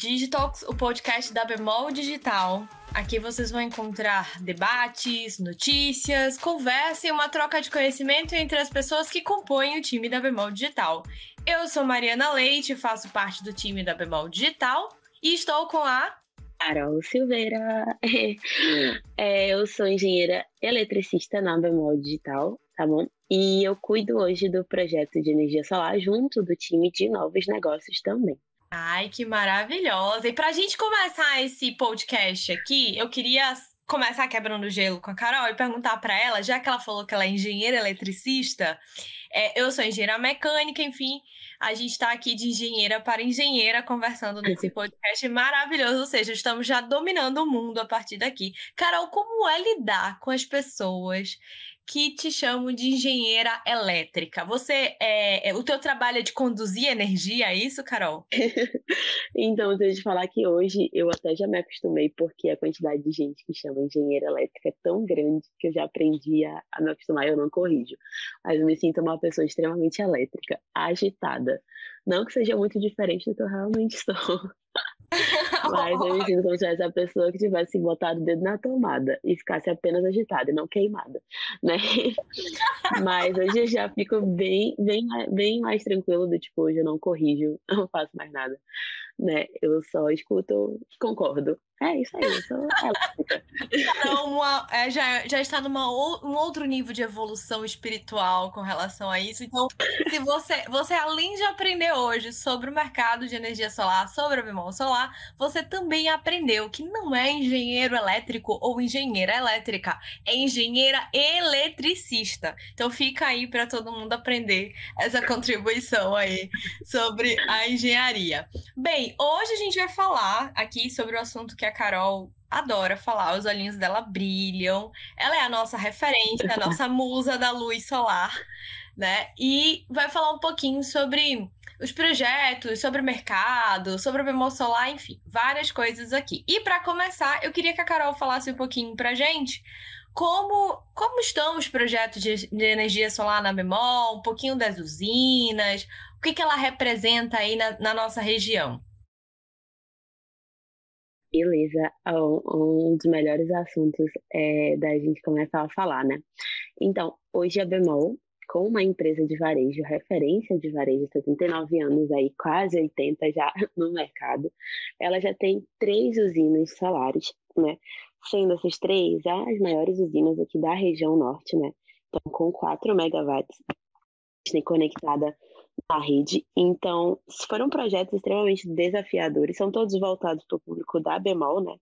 Digitalks, o podcast da Bemol Digital. Aqui vocês vão encontrar debates, notícias, conversa e uma troca de conhecimento entre as pessoas que compõem o time da Bemol Digital. Eu sou Mariana Leite, faço parte do time da Bemol Digital e estou com a Carol Silveira. É, eu sou engenheira eletricista na Bemol Digital, tá bom? E eu cuido hoje do projeto de energia solar junto do time de novos negócios também. Ai, que maravilhosa! E para a gente começar esse podcast aqui, eu queria começar quebrando o gelo com a Carol e perguntar para ela, já que ela falou que ela é engenheira eletricista, é, eu sou engenheira mecânica, enfim, a gente está aqui de engenheira para engenheira conversando nesse podcast maravilhoso, ou seja, estamos já dominando o mundo a partir daqui. Carol, como é lidar com as pessoas que te chamam de engenheira elétrica. Você é, é, o teu trabalho é de conduzir energia, é isso, Carol? então, eu te falar que hoje eu até já me acostumei porque a quantidade de gente que chama engenheira elétrica é tão grande que eu já aprendi a, a me acostumar eu não corrijo. Mas eu me sinto uma pessoa extremamente elétrica, agitada. Não que seja muito diferente do que eu realmente sou. Mas eu me sinto como se tivesse a pessoa que tivesse botado o dedo na tomada e ficasse apenas agitada e não queimada, né? Mas hoje eu já fico bem, bem, bem mais tranquilo do tipo, hoje eu não corrijo, não faço mais nada, né? Eu só escuto, concordo. É isso aí, sou elétrica. Uma, é, já, já está num um outro nível de evolução espiritual com relação a isso. Então, se você, você além de aprender hoje sobre o mercado de energia solar, sobre a bemol solar, você também aprendeu que não é engenheiro elétrico ou engenheira elétrica, é engenheira eletricista. Então, fica aí para todo mundo aprender essa contribuição aí sobre a engenharia. Bem, hoje a gente vai falar aqui sobre o assunto que a Carol adora falar, os olhinhos dela brilham. Ela é a nossa referência, a nossa musa da luz solar, né? E vai falar um pouquinho sobre os projetos, sobre o mercado, sobre o bemol solar, enfim, várias coisas aqui. E para começar, eu queria que a Carol falasse um pouquinho pra gente como, como estão os projetos de, de energia solar na Bemol, um pouquinho das usinas, o que, que ela representa aí na, na nossa região. Beleza, um dos melhores assuntos é da gente começar a falar, né? Então, hoje a Bemol, com uma empresa de varejo, referência de varejo, 79 anos aí, quase 80 já no mercado, ela já tem três usinas solares, né? Sendo essas três as maiores usinas aqui da região norte, né? Então, com 4 megawatts, conectada na rede. Então, foram projetos extremamente desafiadores, são todos voltados para o público da Bemol, né?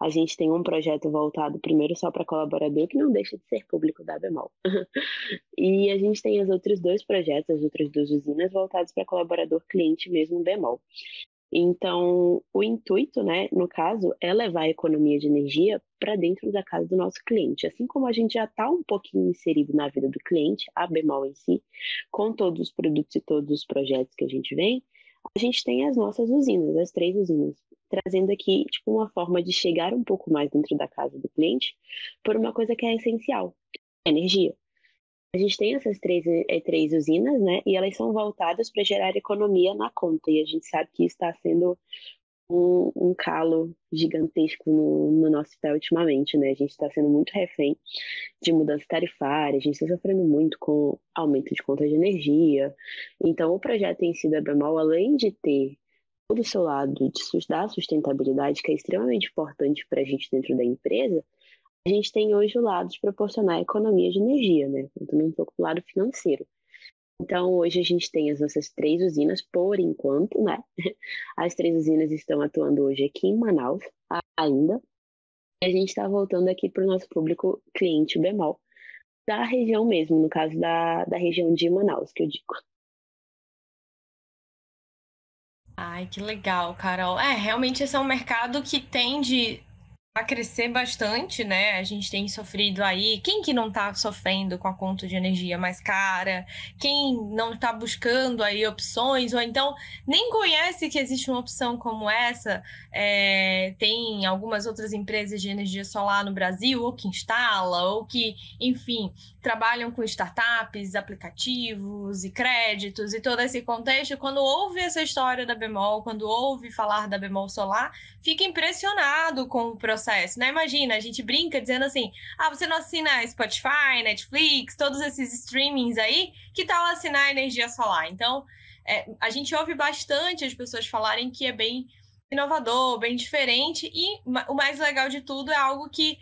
A gente tem um projeto voltado primeiro só para colaborador, que não deixa de ser público da Bemol. e a gente tem os outros dois projetos, as outras duas usinas, voltados para colaborador cliente mesmo Bemol. Então, o intuito, né, no caso, é levar a economia de energia para dentro da casa do nosso cliente. Assim como a gente já está um pouquinho inserido na vida do cliente, a Bemol em si, com todos os produtos e todos os projetos que a gente vem, a gente tem as nossas usinas, as três usinas, trazendo aqui tipo uma forma de chegar um pouco mais dentro da casa do cliente por uma coisa que é essencial, energia. A gente tem essas três, é, três usinas, né? E elas são voltadas para gerar economia na conta. E a gente sabe que está sendo um, um, calo gigantesco no, no, nosso pé ultimamente, né? A gente está sendo muito refém de mudança tarifária, a gente está sofrendo muito com aumento de conta de energia. Então, o projeto em si da Bemol, além de ter todo o seu lado de, da sustentabilidade, que é extremamente importante para a gente dentro da empresa, a gente tem hoje o lado de proporcionar economia de energia, né? Também um pouco do lado financeiro. Então, hoje a gente tem as nossas três usinas, por enquanto, né? As três usinas estão atuando hoje aqui em Manaus, ainda. E a gente está voltando aqui para o nosso público cliente bemol, da região mesmo, no caso da, da região de Manaus, que eu digo. Ai, que legal, Carol. É, realmente esse é um mercado que tende a crescer bastante, né? A gente tem sofrido aí. Quem que não está sofrendo com a conta de energia mais cara? Quem não está buscando aí opções? Ou então nem conhece que existe uma opção como essa? É, tem algumas outras empresas de energia solar no Brasil, ou que instala, ou que, enfim, trabalham com startups, aplicativos e créditos e todo esse contexto. Quando ouve essa história da Bemol, quando ouve falar da Bemol Solar, fica impressionado com o processo né? Imagina, a gente brinca dizendo assim: ah, você não assina Spotify, Netflix, todos esses streamings aí, que tal assinar energia solar? Então, é, a gente ouve bastante as pessoas falarem que é bem inovador, bem diferente, e o mais legal de tudo é algo que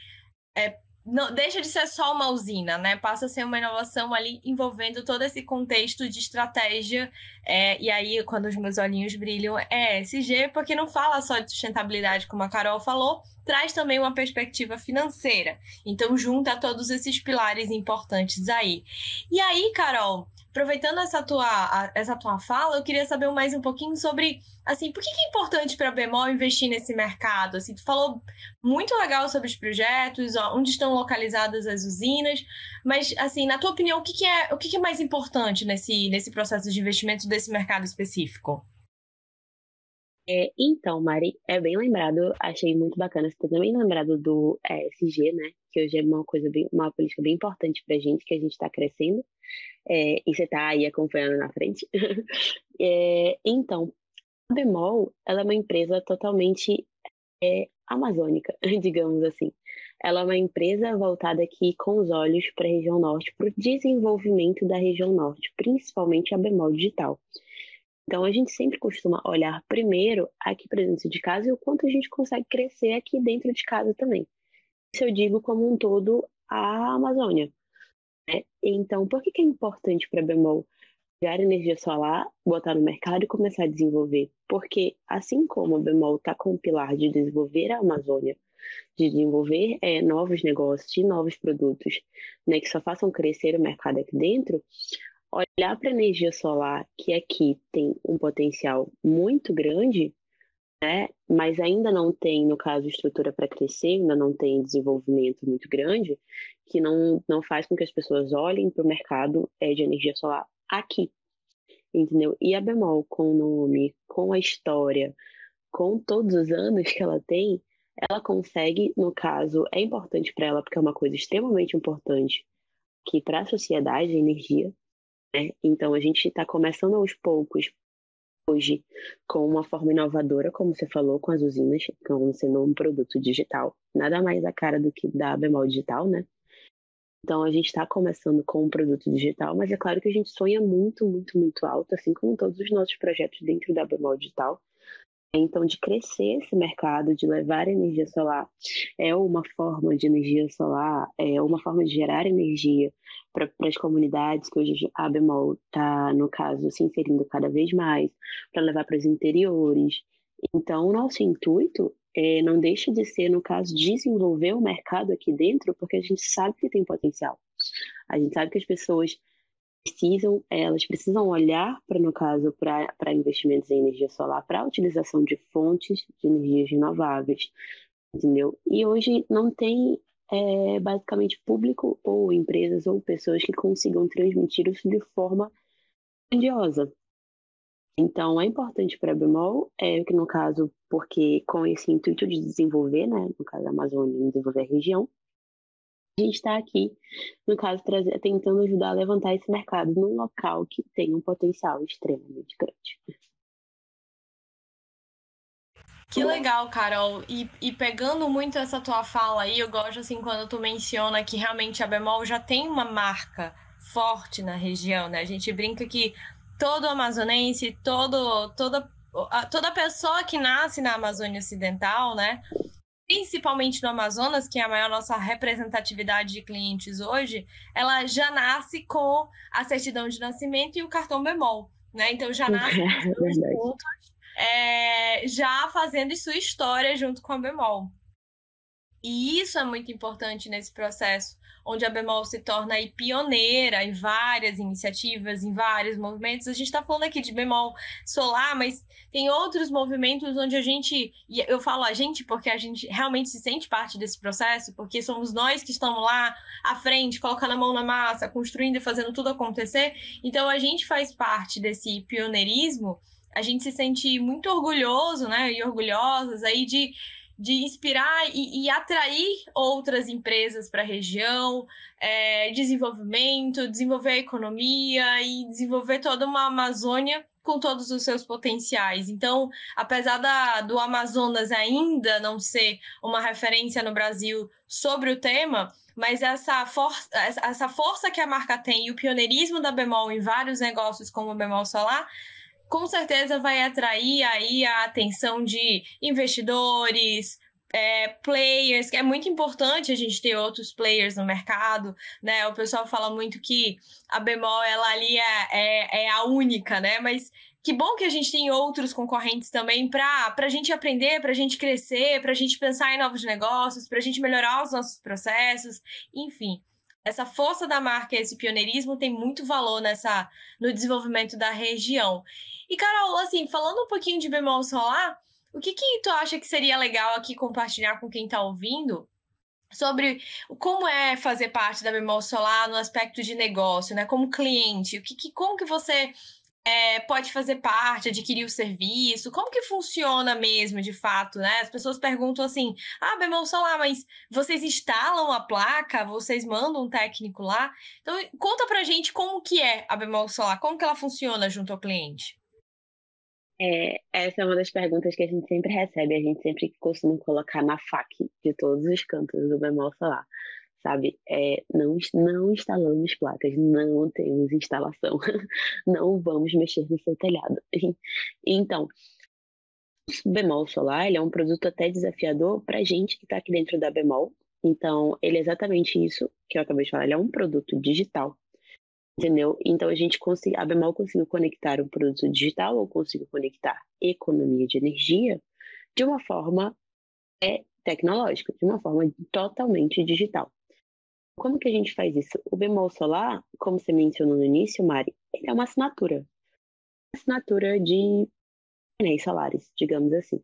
é, não deixa de ser só uma usina, né? Passa a ser uma inovação ali envolvendo todo esse contexto de estratégia. É, e aí, quando os meus olhinhos brilham, é SG, porque não fala só de sustentabilidade, como a Carol falou, traz também uma perspectiva financeira. Então, junta todos esses pilares importantes aí. E aí, Carol, aproveitando essa tua, essa tua fala, eu queria saber mais um pouquinho sobre, assim, por que é importante para a Bemol investir nesse mercado? Assim, tu falou muito legal sobre os projetos, onde estão localizadas as usinas, mas, assim, na tua opinião, o que, que é, o que, que é mais importante nesse, nesse processo de investimento desse mercado específico? É, então, Mari, é bem lembrado, achei muito bacana você ter também lembrado do ESG, né? Que hoje é uma coisa bem, uma política bem importante pra gente, que a gente está crescendo. É, e você está aí acompanhando na frente. é, então, a Bemol, ela é uma empresa totalmente é, amazônica, digamos assim. Ela é uma empresa voltada aqui com os olhos para a região norte, para o desenvolvimento da região norte, principalmente a Bemol Digital. Então, a gente sempre costuma olhar primeiro aqui para dentro de casa e o quanto a gente consegue crescer aqui dentro de casa também. Isso eu digo como um todo a Amazônia. Né? Então, por que, que é importante para a Bemol pegar energia solar, botar no mercado e começar a desenvolver? Porque, assim como a Bemol está com o pilar de desenvolver a Amazônia, de desenvolver é, novos negócios e novos produtos né, que só façam crescer o mercado aqui dentro, olhar para a energia solar, que aqui tem um potencial muito grande, né, mas ainda não tem, no caso, estrutura para crescer, ainda não tem desenvolvimento muito grande, que não, não faz com que as pessoas olhem para o mercado é, de energia solar aqui, entendeu? E a Bemol, com o nome, com a história, com todos os anos que ela tem, ela consegue, no caso, é importante para ela, porque é uma coisa extremamente importante que para a sociedade, a energia, né? Então, a gente está começando aos poucos, hoje, com uma forma inovadora, como você falou, com as usinas, como sendo um produto digital. Nada mais a cara do que da bemol digital, né? Então, a gente está começando com um produto digital, mas é claro que a gente sonha muito, muito, muito alto, assim como todos os nossos projetos dentro da bemol digital. Então, de crescer esse mercado, de levar energia solar, é uma forma de energia solar, é uma forma de gerar energia para as comunidades, que hoje a Bemol está, no caso, se inserindo cada vez mais, para levar para os interiores. Então, o nosso intuito é, não deixa de ser, no caso, desenvolver o mercado aqui dentro, porque a gente sabe que tem potencial. A gente sabe que as pessoas precisam, elas precisam olhar para, no caso, para investimentos em energia solar, para a utilização de fontes de energias renováveis, entendeu? E hoje não tem é, basicamente público ou empresas ou pessoas que consigam transmitir isso de forma grandiosa. Então, é importante para a Bemol, é, que no caso, porque com esse intuito de desenvolver, né, no caso da Amazônia, desenvolver a região, a gente está aqui, no caso, trazer, tentando ajudar a levantar esse mercado num local que tem um potencial extremamente grande. Que legal, Carol. E, e, pegando muito essa tua fala aí, eu gosto assim quando tu menciona que realmente a Bemol já tem uma marca forte na região, né? A gente brinca que todo amazonense, todo, toda, toda pessoa que nasce na Amazônia Ocidental, né? Principalmente no Amazonas, que é a maior nossa representatividade de clientes hoje, ela já nasce com a certidão de nascimento e o cartão bemol, né? Então já nasce é, juntos, é, já fazendo sua história junto com a bemol. E isso é muito importante nesse processo, onde a Bemol se torna aí pioneira em várias iniciativas, em vários movimentos. A gente está falando aqui de Bemol solar, mas tem outros movimentos onde a gente, e eu falo a gente porque a gente realmente se sente parte desse processo, porque somos nós que estamos lá à frente, colocando a mão na massa, construindo e fazendo tudo acontecer. Então a gente faz parte desse pioneirismo, a gente se sente muito orgulhoso, né, e orgulhosas aí de de inspirar e, e atrair outras empresas para a região, é, desenvolvimento, desenvolver a economia e desenvolver toda uma Amazônia com todos os seus potenciais. Então, apesar da, do Amazonas ainda não ser uma referência no Brasil sobre o tema, mas essa, for essa força que a marca tem e o pioneirismo da Bemol em vários negócios como o Bemol Solar com certeza vai atrair aí a atenção de investidores, é, players, que é muito importante a gente ter outros players no mercado, né? O pessoal fala muito que a Bemol, ela ali é, é, é a única, né? Mas que bom que a gente tem outros concorrentes também para a gente aprender, para a gente crescer, para a gente pensar em novos negócios, para a gente melhorar os nossos processos, enfim. Essa força da marca, esse pioneirismo tem muito valor nessa no desenvolvimento da região. E, Carol, assim, falando um pouquinho de bemol solar, o que, que tu acha que seria legal aqui compartilhar com quem está ouvindo sobre como é fazer parte da bemol solar no aspecto de negócio, né? Como cliente, o que, que como que você é, pode fazer parte, adquirir o serviço? Como que funciona mesmo, de fato, né? As pessoas perguntam assim, ah, bemol solar, mas vocês instalam a placa? Vocês mandam um técnico lá? Então, conta pra gente como que é a bemol solar, como que ela funciona junto ao cliente. É, essa é uma das perguntas que a gente sempre recebe, a gente sempre costuma colocar na FAQ de todos os cantos do bemol solar, sabe? É, não, não instalamos placas, não temos instalação, não vamos mexer no seu telhado. Então, bemol solar ele é um produto até desafiador para gente que está aqui dentro da bemol. Então, ele é exatamente isso que eu acabei de falar, ele é um produto digital Entendeu? Então a gente conseguiu, a Bemol conseguiu conectar um produto digital ou conseguiu conectar economia de energia de uma forma é, tecnológica, de uma forma totalmente digital. Como que a gente faz isso? O bemol solar, como você mencionou no início, Mari, ele é uma assinatura. Assinatura de painéis solares, digamos assim.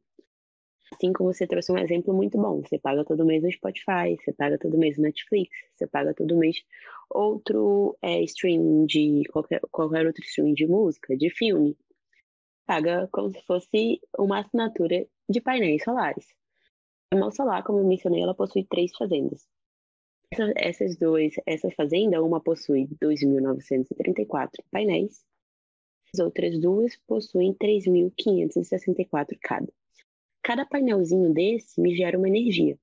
Assim como você trouxe um exemplo muito bom. Você paga todo mês no Spotify, você paga todo mês no Netflix, você paga todo mês outro é, streaming de qualquer, qualquer outro streaming de música, de filme. Paga como se fosse uma assinatura de painéis solares. A Mal Solar, como eu mencionei, ela possui três fazendas. Essa, essas duas, essa fazenda, uma possui 2.934 painéis, as outras duas possuem 3.564 cada cada painelzinho desse me gera uma energia,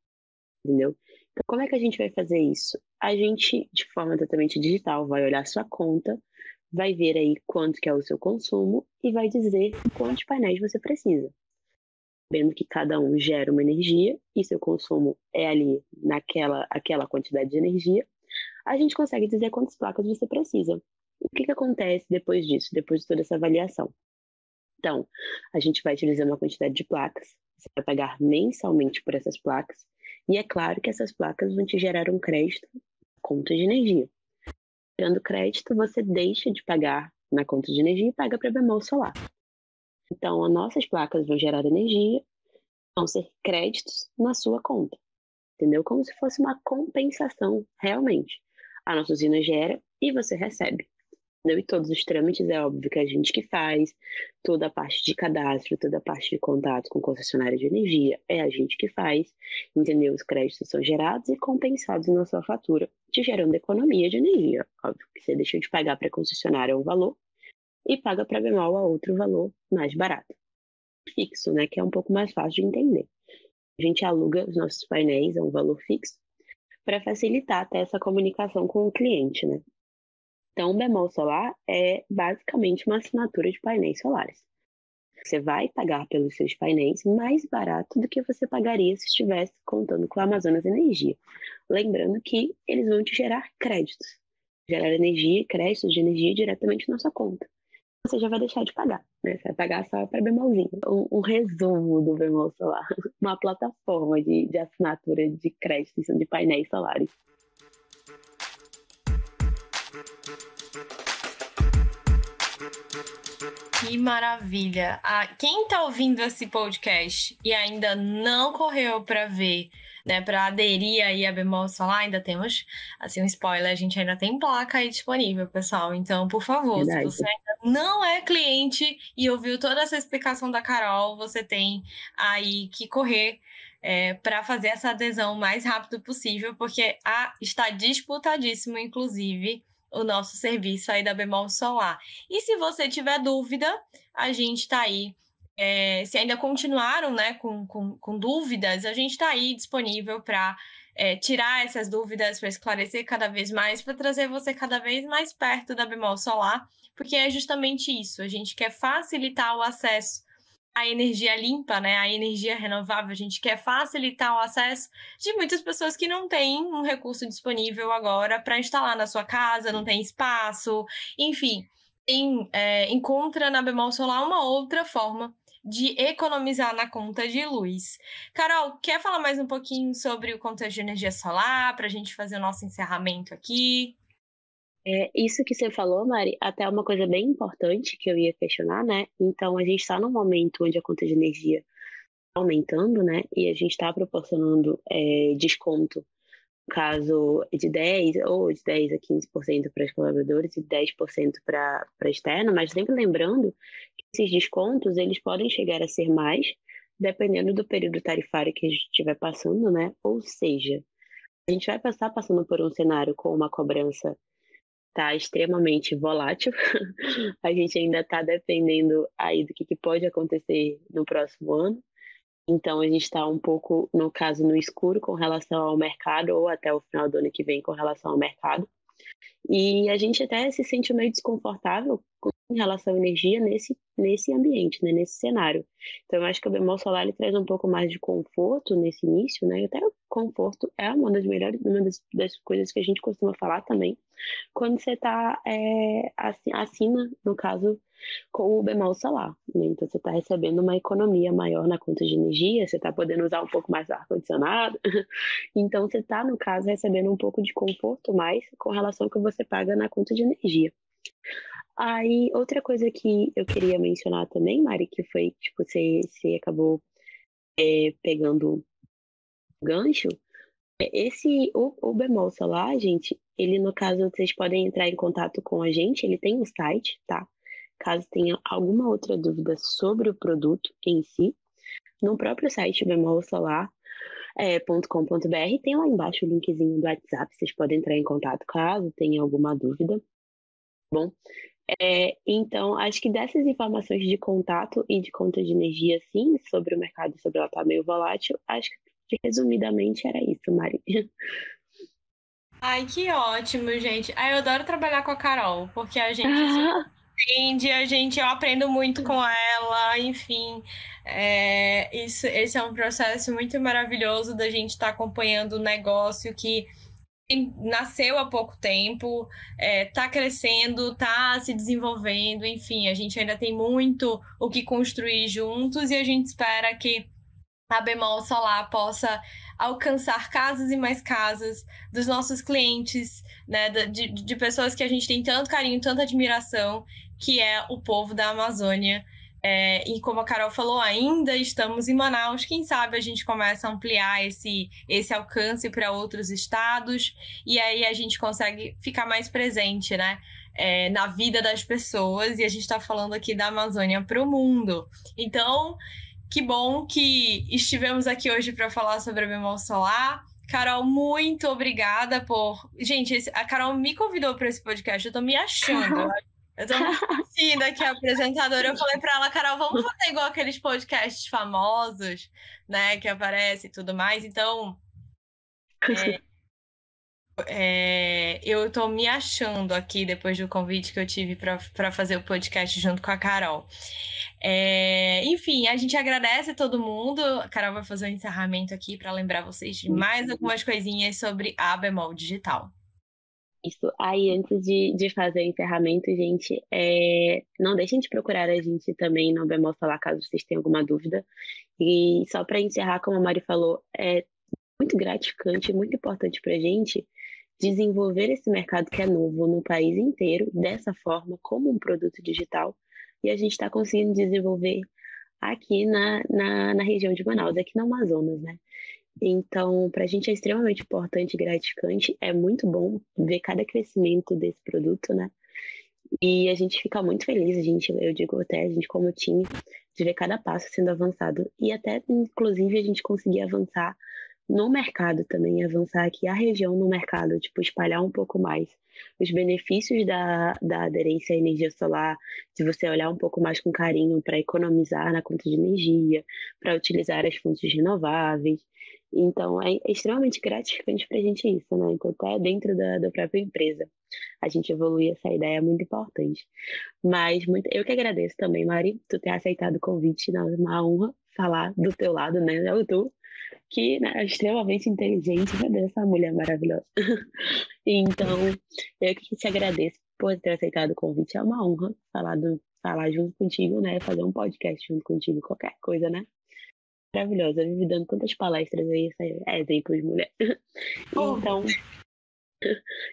entendeu? Então, como é que a gente vai fazer isso? A gente, de forma totalmente digital, vai olhar sua conta, vai ver aí quanto que é o seu consumo e vai dizer quantos painéis você precisa. Vendo que cada um gera uma energia e seu consumo é ali naquela aquela quantidade de energia, a gente consegue dizer quantas placas você precisa. O que, que acontece depois disso, depois de toda essa avaliação? Então, a gente vai utilizar uma quantidade de placas, você vai pagar mensalmente por essas placas. E é claro que essas placas vão te gerar um crédito conta de energia. Gerando crédito, você deixa de pagar na conta de energia e paga para bemol solar. Então, as nossas placas vão gerar energia, vão ser créditos na sua conta. Entendeu? Como se fosse uma compensação, realmente. A nossa usina gera e você recebe entendeu? E todos os trâmites é óbvio que a gente que faz, toda a parte de cadastro, toda a parte de contato com concessionária de energia é a gente que faz, entendeu? Os créditos são gerados e compensados na sua fatura, te gerando economia de energia. Óbvio que você deixa de pagar para a concessionária um valor e paga para bemol a outro valor mais barato. Fixo, né? Que é um pouco mais fácil de entender. A gente aluga os nossos painéis a um valor fixo para facilitar até essa comunicação com o cliente, né? Então, o bemol solar é basicamente uma assinatura de painéis solares. Você vai pagar pelos seus painéis mais barato do que você pagaria se estivesse contando com a Amazonas Energia. Lembrando que eles vão te gerar créditos, gerar energia, créditos de energia diretamente na sua conta. Você já vai deixar de pagar, né? Você vai pagar só para bemolzinho. Um, um, resumo do bemol solar, uma plataforma de, de assinatura de crédito de painéis solares. Que maravilha! Ah, quem está ouvindo esse podcast e ainda não correu para ver né, para aderir aí a bemol solar, ainda temos, assim, um spoiler, a gente ainda tem placa aí disponível, pessoal. Então, por favor, Verdade. se você não é cliente e ouviu toda essa explicação da Carol, você tem aí que correr é, para fazer essa adesão o mais rápido possível, porque a, está disputadíssimo, inclusive, o nosso serviço aí da Bemol Solar. E se você tiver dúvida, a gente está aí é, se ainda continuaram né, com, com, com dúvidas, a gente está aí disponível para é, tirar essas dúvidas, para esclarecer cada vez mais, para trazer você cada vez mais perto da bemol solar, porque é justamente isso. A gente quer facilitar o acesso à energia limpa, né, à energia renovável. A gente quer facilitar o acesso de muitas pessoas que não têm um recurso disponível agora para instalar na sua casa, não tem espaço, enfim. Tem, é, encontra na bemol solar uma outra forma de economizar na conta de luz. Carol, quer falar mais um pouquinho sobre o contexto de energia solar para a gente fazer o nosso encerramento aqui? É, isso que você falou, Mari, até uma coisa bem importante que eu ia questionar, né? Então, a gente está num momento onde a conta de energia está aumentando, né? E a gente está proporcionando é, desconto caso de 10 ou de 10 a 15% para os colaboradores e 10% para externo, mas sempre lembrando que esses descontos eles podem chegar a ser mais dependendo do período tarifário que a gente estiver passando, né? Ou seja, a gente vai passar passando por um cenário com uma cobrança tá extremamente volátil. a gente ainda está dependendo aí do que, que pode acontecer no próximo ano. Então a gente está um pouco, no caso, no escuro com relação ao mercado, ou até o final do ano que vem com relação ao mercado. E a gente até se sente meio desconfortável em relação à energia nesse, nesse ambiente, né, nesse cenário. Então, eu acho que o bemol solar ele traz um pouco mais de conforto nesse início, né? E até o conforto é uma das melhores, uma das, das coisas que a gente costuma falar também, quando você está é, acima, no caso, com o bemol solar. Né? Então, você está recebendo uma economia maior na conta de energia, você está podendo usar um pouco mais ar-condicionado. Então, você está, no caso, recebendo um pouco de conforto mais com relação ao que você paga na conta de energia. Aí, outra coisa que eu queria mencionar também, Mari, que foi, tipo, você, você acabou é, pegando gancho, é esse, o, o bemol solar, gente, ele, no caso, vocês podem entrar em contato com a gente, ele tem um site, tá? Caso tenha alguma outra dúvida sobre o produto em si, no próprio site bemolsolar.com.br é, tem lá embaixo o linkzinho do WhatsApp, vocês podem entrar em contato caso tenha alguma dúvida. Bom, é, então, acho que dessas informações de contato e de conta de energia, sim, sobre o mercado, sobre ela estar tá meio volátil, acho que resumidamente era isso, Mari. Ai, que ótimo, gente. Ai, eu adoro trabalhar com a Carol, porque a gente ah. entende, a gente, eu aprendo muito com ela, enfim. É, isso, esse é um processo muito maravilhoso da gente estar tá acompanhando o negócio que nasceu há pouco tempo, está é, crescendo, está se desenvolvendo, enfim, a gente ainda tem muito o que construir juntos e a gente espera que a Bemol Solar possa alcançar casas e mais casas dos nossos clientes, né, de, de pessoas que a gente tem tanto carinho, tanta admiração, que é o povo da Amazônia. É, e como a Carol falou, ainda estamos em Manaus. Quem sabe a gente começa a ampliar esse, esse alcance para outros estados e aí a gente consegue ficar mais presente, né? É, na vida das pessoas. E a gente está falando aqui da Amazônia para o mundo. Então, que bom que estivemos aqui hoje para falar sobre a bemol solar. Carol, muito obrigada por. Gente, a Carol me convidou para esse podcast, eu estou me achando. Eu tô sentindo aqui a apresentadora. Eu falei para ela, Carol, vamos fazer igual aqueles podcasts famosos, né? Que aparecem e tudo mais. Então, é, é, eu tô me achando aqui depois do convite que eu tive para fazer o podcast junto com a Carol. É, enfim, a gente agradece a todo mundo. A Carol vai fazer um encerramento aqui para lembrar vocês de mais algumas coisinhas sobre a bemol digital. Isso. Aí, antes de, de fazer o encerramento, gente, é... não deixem de procurar a gente também no Bemol Falar, caso vocês tenham alguma dúvida. E só para encerrar, como a Mari falou, é muito gratificante, muito importante para a gente desenvolver esse mercado que é novo no país inteiro, dessa forma, como um produto digital. E a gente está conseguindo desenvolver aqui na, na, na região de Manaus, aqui no Amazonas, né? Então, para a gente é extremamente importante e gratificante. É muito bom ver cada crescimento desse produto, né? E a gente fica muito feliz, a gente, eu digo até, a gente como time, de ver cada passo sendo avançado. E até, inclusive, a gente conseguir avançar no mercado também, avançar aqui a região no mercado, tipo, espalhar um pouco mais os benefícios da, da aderência à energia solar, se você olhar um pouco mais com carinho para economizar na conta de energia, para utilizar as fontes renováveis. Então, é extremamente gratificante para a gente isso, né? Enquanto é dentro da, da própria empresa. A gente evoluir essa ideia é muito importante. Mas muito, eu que agradeço também, Mari, tu ter aceitado o convite, é uma honra falar do teu lado, né? Eu tô que né, é extremamente inteligente, meu Deus, essa mulher maravilhosa. então, eu que te agradeço por ter aceitado o convite, é uma honra falar, do, falar junto contigo, né? Fazer um podcast junto contigo, qualquer coisa, né? Maravilhosa, eu vivi dando tantas palestras aí, é exemplo de mulher. então,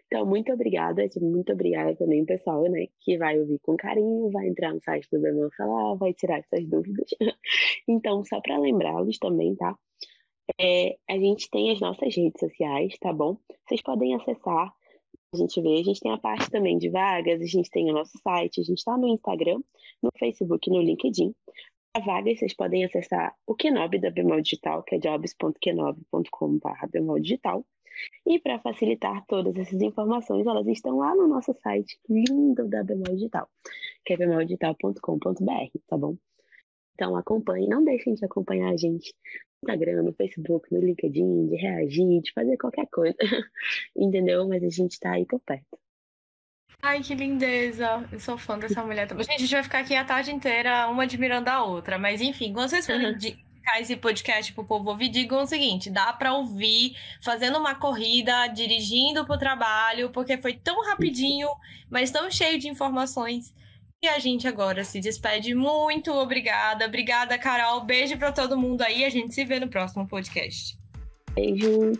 então, muito obrigada, muito obrigada também, pessoal, né, que vai ouvir com carinho, vai entrar no site do Bemão Falar, vai tirar essas dúvidas. Então, só para lembrá-los também, tá? É, a gente tem as nossas redes sociais, tá bom? Vocês podem acessar, a gente vê, a gente tem a parte também de vagas, a gente tem o nosso site, a gente está no Instagram, no Facebook, no LinkedIn. Para vagas, vocês podem acessar o Kenob da Bemol Digital, que é jobs.kenob.com.br Bemol Digital. E para facilitar todas essas informações, elas estão lá no nosso site lindo da Bemol Digital, que é bemoldigital.com.br, tá bom? Então acompanhe, não deixem de acompanhar a gente Instagram, no Facebook, no LinkedIn, de reagir, de fazer qualquer coisa. Entendeu? Mas a gente tá aí por perto. Ai, que lindeza. Eu sou fã dessa mulher também. Gente, a gente vai ficar aqui a tarde inteira, uma admirando a outra. Mas enfim, quando vocês forem indicar esse podcast pro povo ouvir, digam o seguinte: dá pra ouvir fazendo uma corrida, dirigindo pro trabalho, porque foi tão rapidinho, mas tão cheio de informações e a gente agora se despede. Muito obrigada. Obrigada, Carol. Beijo para todo mundo aí. A gente se vê no próximo podcast. Beijo.